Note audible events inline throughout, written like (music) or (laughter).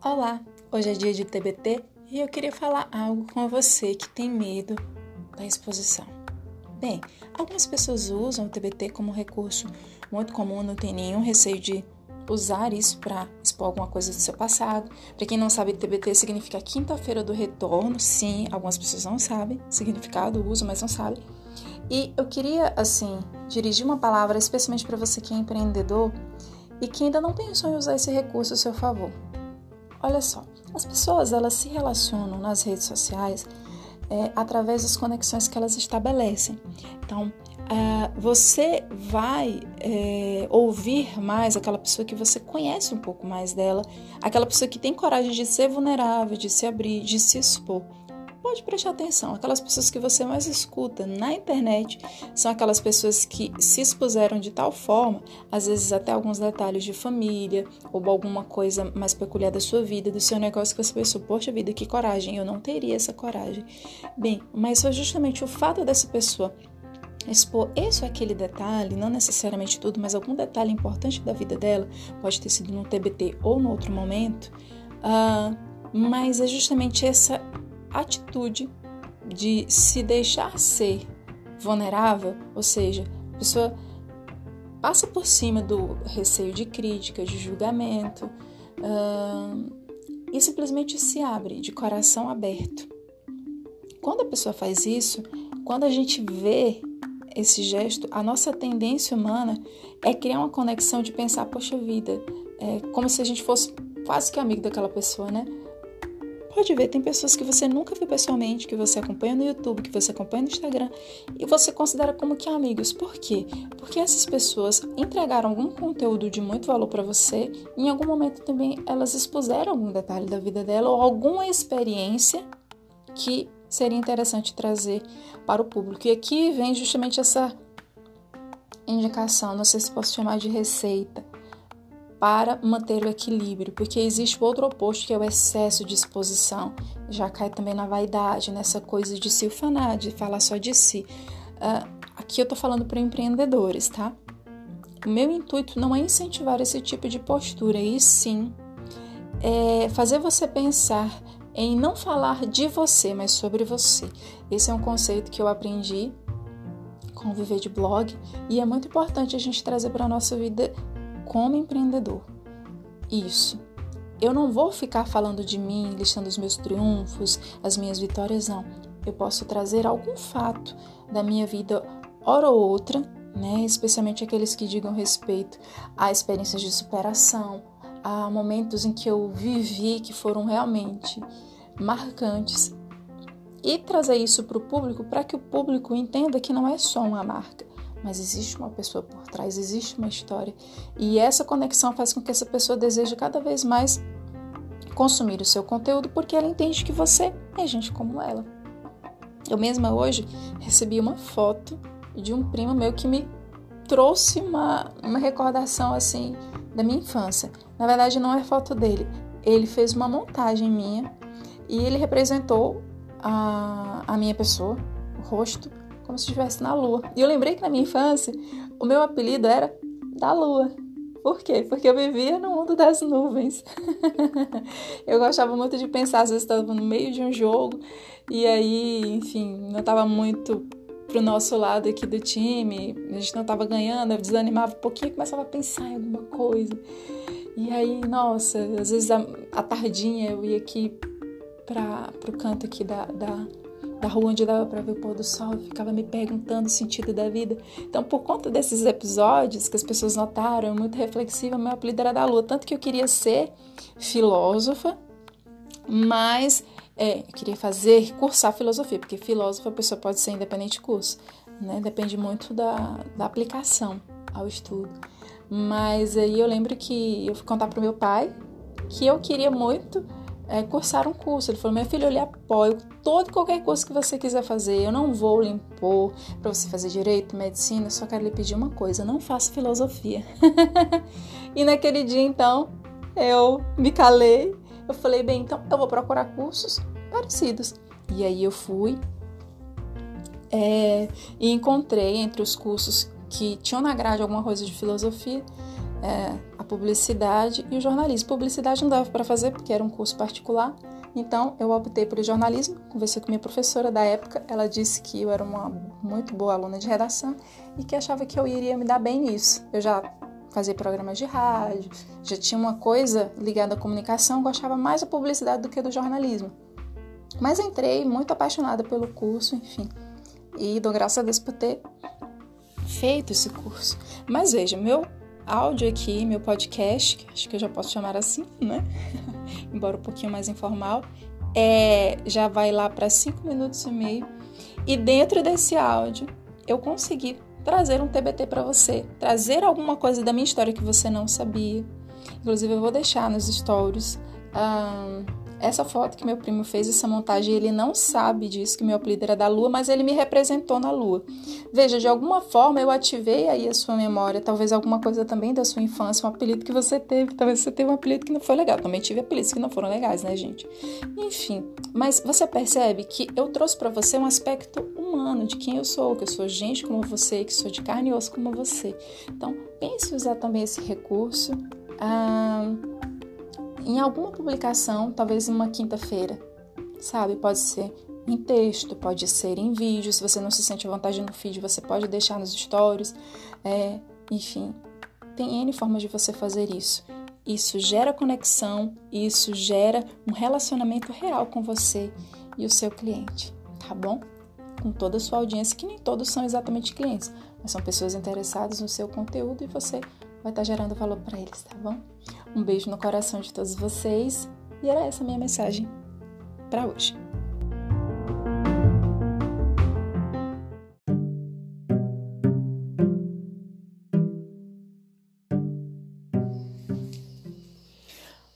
Olá, hoje é dia de TBT e eu queria falar algo com você que tem medo da exposição. Bem, algumas pessoas usam o TBT como recurso muito comum, não tem nenhum receio de usar isso para expor alguma coisa do seu passado. Para quem não sabe, TBT significa quinta-feira do retorno. Sim, algumas pessoas não sabem significado, uso, mas não sabem. E eu queria, assim, dirigir uma palavra especialmente para você que é empreendedor e que ainda não pensou em usar esse recurso a seu favor. Olha só, as pessoas elas se relacionam nas redes sociais é, através das conexões que elas estabelecem. Então, é, você vai é, ouvir mais aquela pessoa que você conhece um pouco mais dela, aquela pessoa que tem coragem de ser vulnerável, de se abrir, de se expor pode prestar atenção. Aquelas pessoas que você mais escuta na internet são aquelas pessoas que se expuseram de tal forma, às vezes até alguns detalhes de família ou alguma coisa mais peculiar da sua vida, do seu negócio, que você pensou, poxa vida, que coragem, eu não teria essa coragem. Bem, mas foi justamente o fato dessa pessoa expor esse ou aquele detalhe, não necessariamente tudo, mas algum detalhe importante da vida dela, pode ter sido no TBT ou no outro momento, uh, mas é justamente essa atitude de se deixar ser vulnerável, ou seja, a pessoa passa por cima do receio de crítica, de julgamento uh, e simplesmente se abre de coração aberto. Quando a pessoa faz isso, quando a gente vê esse gesto, a nossa tendência humana é criar uma conexão de pensar, poxa vida, é como se a gente fosse quase que amigo daquela pessoa, né? Pode ver, tem pessoas que você nunca viu pessoalmente, que você acompanha no YouTube, que você acompanha no Instagram e você considera como que amigos. Por quê? Porque essas pessoas entregaram algum conteúdo de muito valor para você e em algum momento também elas expuseram algum detalhe da vida dela ou alguma experiência que seria interessante trazer para o público. E aqui vem justamente essa indicação, não sei se posso chamar de receita, para manter o equilíbrio, porque existe o outro oposto que é o excesso de exposição, já cai também na vaidade, nessa coisa de se ufanar, de falar só de si. Uh, aqui eu tô falando para empreendedores, tá? O meu intuito não é incentivar esse tipo de postura, e sim é fazer você pensar em não falar de você, mas sobre você. Esse é um conceito que eu aprendi com o Viver de Blog e é muito importante a gente trazer para a nossa vida como empreendedor. Isso. Eu não vou ficar falando de mim, listando os meus triunfos, as minhas vitórias, não. Eu posso trazer algum fato da minha vida, hora ou outra, né? especialmente aqueles que digam respeito a experiências de superação, a momentos em que eu vivi que foram realmente marcantes. E trazer isso para o público para que o público entenda que não é só uma marca, mas existe uma pessoa por trás, existe uma história. E essa conexão faz com que essa pessoa deseje cada vez mais consumir o seu conteúdo porque ela entende que você é gente como ela. Eu mesma hoje recebi uma foto de um primo meu que me trouxe uma, uma recordação assim da minha infância. Na verdade, não é foto dele. Ele fez uma montagem minha e ele representou a, a minha pessoa, o rosto, como se estivesse na lua. E eu lembrei que na minha infância o meu apelido era da lua. Por quê? Porque eu vivia no mundo das nuvens. (laughs) eu gostava muito de pensar, às vezes estava no meio de um jogo e aí, enfim, não estava muito pro nosso lado aqui do time, a gente não estava ganhando, eu desanimava um pouquinho e começava a pensar em alguma coisa. E aí, nossa, às vezes a, a tardinha eu ia aqui para pro canto aqui da, da da rua onde dava para ver o pôr do sol, ficava me perguntando o sentido da vida. Então, por conta desses episódios que as pessoas notaram, muito reflexiva, meu apelido era da lua, tanto que eu queria ser filósofa, mas é, eu queria fazer, cursar filosofia, porque filósofo a pessoa pode ser independente de curso, né? Depende muito da, da aplicação ao estudo. Mas aí eu lembro que eu fui contar pro meu pai que eu queria muito é, cursar um curso. Ele falou: Meu filho, eu lhe apoio todo qualquer curso que você quiser fazer. Eu não vou lhe impor para você fazer direito, medicina. Eu só quero lhe pedir uma coisa: não faça filosofia. (laughs) e naquele dia, então, eu me calei. Eu falei: Bem, então eu vou procurar cursos parecidos. E aí eu fui É, e encontrei entre os cursos que tinham na grade alguma coisa de filosofia, é, a publicidade e o jornalismo. Publicidade não dava para fazer porque era um curso particular, então eu optei pelo jornalismo. Conversei com minha professora da época, ela disse que eu era uma muito boa aluna de redação e que achava que eu iria me dar bem nisso. Eu já fazia programas de rádio, já tinha uma coisa ligada à comunicação, gostava mais da publicidade do que do jornalismo. Mas entrei muito apaixonada pelo curso, enfim. E dou graças a Deus por ter feito esse curso. Mas veja, meu áudio aqui, meu podcast, que acho que eu já posso chamar assim, né? (laughs) Embora um pouquinho mais informal, é, já vai lá para 5 minutos e meio. E dentro desse áudio, eu consegui trazer um TBT para você, trazer alguma coisa da minha história que você não sabia. Inclusive, eu vou deixar nos stories. Um, essa foto que meu primo fez, essa montagem, ele não sabe disso, que meu apelido era da Lua, mas ele me representou na Lua. Veja, de alguma forma eu ativei aí a sua memória, talvez alguma coisa também da sua infância, um apelido que você teve, talvez você teve um apelido que não foi legal. Também tive apelidos que não foram legais, né, gente? Enfim, mas você percebe que eu trouxe para você um aspecto humano de quem eu sou, que eu sou gente como você, que sou de carne e osso como você. Então, pense em usar também esse recurso. Ah, em alguma publicação, talvez em uma quinta-feira, sabe? Pode ser em texto, pode ser em vídeo. Se você não se sente à vontade no feed, você pode deixar nos stories. É, enfim, tem N formas de você fazer isso. Isso gera conexão, isso gera um relacionamento real com você e o seu cliente, tá bom? Com toda a sua audiência, que nem todos são exatamente clientes, mas são pessoas interessadas no seu conteúdo e você vai estar gerando valor para eles, tá bom? Um beijo no coração de todos vocês e era essa a minha mensagem para hoje.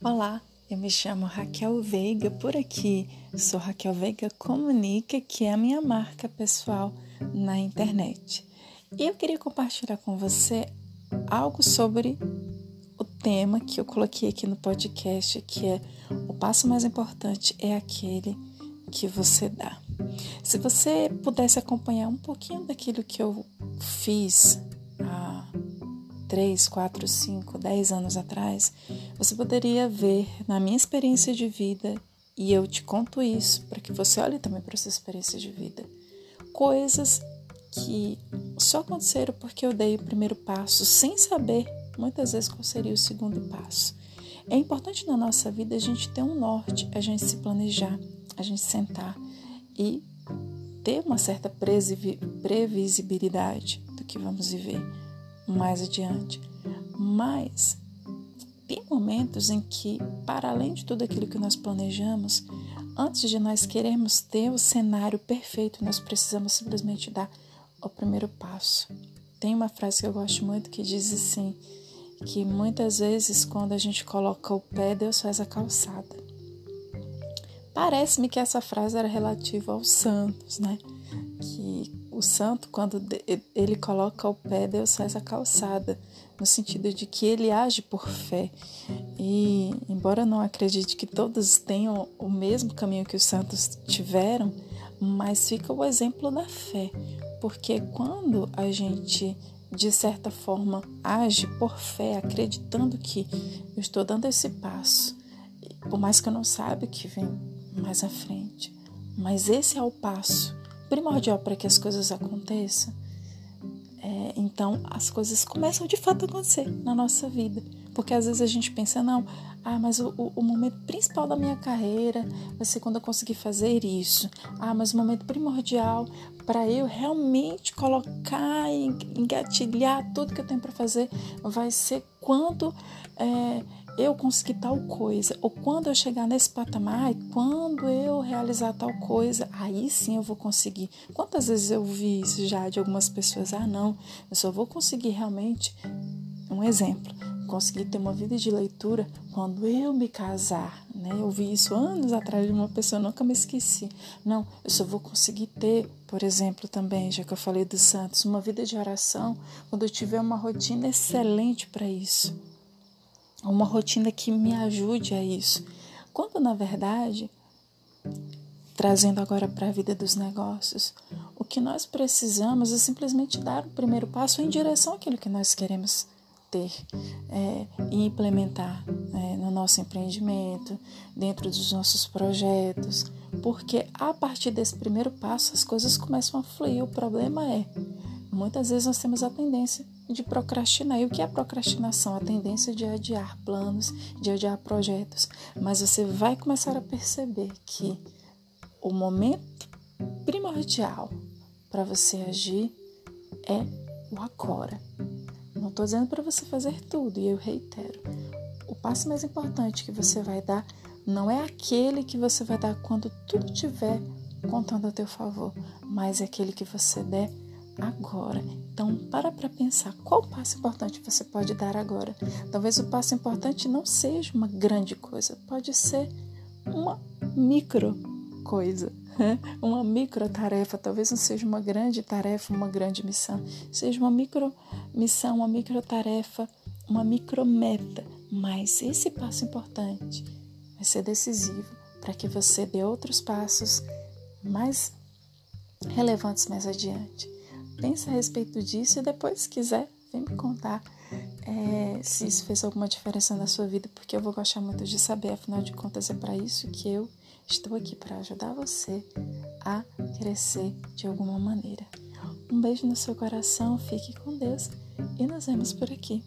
Olá, eu me chamo Raquel Veiga por aqui. Sou Raquel Veiga Comunica, que é a minha marca pessoal na internet. E eu queria compartilhar com você algo sobre o tema que eu coloquei aqui no podcast, que é o passo mais importante é aquele que você dá. Se você pudesse acompanhar um pouquinho daquilo que eu fiz há 3, 4, 5, 10 anos atrás, você poderia ver na minha experiência de vida, e eu te conto isso para que você olhe também para sua experiência de vida, coisas que só aconteceram porque eu dei o primeiro passo sem saber muitas vezes qual seria o segundo passo. É importante na nossa vida a gente ter um norte, a gente se planejar, a gente sentar e ter uma certa previsibilidade do que vamos viver mais adiante. Mas tem momentos em que, para além de tudo aquilo que nós planejamos, antes de nós queremos ter o cenário perfeito, nós precisamos simplesmente dar o primeiro passo. Tem uma frase que eu gosto muito que diz assim: que muitas vezes quando a gente coloca o pé, Deus faz a calçada. Parece-me que essa frase era relativa aos santos, né? Que o santo, quando ele coloca o pé, Deus faz a calçada, no sentido de que ele age por fé. E, embora não acredite que todos tenham o mesmo caminho que os santos tiveram, mas fica o exemplo da fé, porque quando a gente de certa forma age por fé, acreditando que eu estou dando esse passo, por mais que eu não saiba o que vem mais à frente, mas esse é o passo primordial para que as coisas aconteçam. É, então as coisas começam de fato a acontecer na nossa vida. Porque às vezes a gente pensa, não, ah, mas o, o, momento principal da minha carreira vai ser quando eu conseguir fazer isso. Ah, mas o momento primordial para eu realmente colocar e engatilhar tudo que eu tenho para fazer vai ser quando é, eu conseguir tal coisa, ou quando eu chegar nesse patamar, quando eu realizar tal coisa, aí sim eu vou conseguir. Quantas vezes eu vi isso já de algumas pessoas? Ah, não, eu só vou conseguir realmente. Um exemplo, conseguir ter uma vida de leitura quando eu me casar, né? Eu vi isso anos atrás de uma pessoa, nunca me esqueci. Não, eu só vou conseguir ter, por exemplo, também, já que eu falei dos santos, uma vida de oração quando eu tiver uma rotina excelente para isso. Uma rotina que me ajude a isso. Quando na verdade, trazendo agora para a vida dos negócios, o que nós precisamos é simplesmente dar o primeiro passo em direção àquilo que nós queremos ter é, e implementar é, no nosso empreendimento, dentro dos nossos projetos, porque a partir desse primeiro passo as coisas começam a fluir. O problema é, muitas vezes nós temos a tendência de procrastinar. E o que é procrastinação? A tendência de adiar planos, de adiar projetos. Mas você vai começar a perceber que o momento primordial para você agir é o agora. Estou dizendo para você fazer tudo, e eu reitero: o passo mais importante que você vai dar não é aquele que você vai dar quando tudo estiver contando a teu favor, mas é aquele que você der agora. Então, para para pensar qual passo importante você pode dar agora. Talvez o passo importante não seja uma grande coisa, pode ser uma micro coisa, né? uma micro tarefa. Talvez não seja uma grande tarefa, uma grande missão, seja uma micro missão, uma micro tarefa, uma micro meta. Mas esse passo importante vai ser decisivo para que você dê outros passos mais relevantes mais adiante. Pensa a respeito disso e depois, se quiser, vem me contar é, se isso fez alguma diferença na sua vida, porque eu vou gostar muito de saber. Afinal de contas, é para isso que eu estou aqui para ajudar você a crescer de alguma maneira. Um beijo no seu coração, fique com Deus e nos vemos por aqui.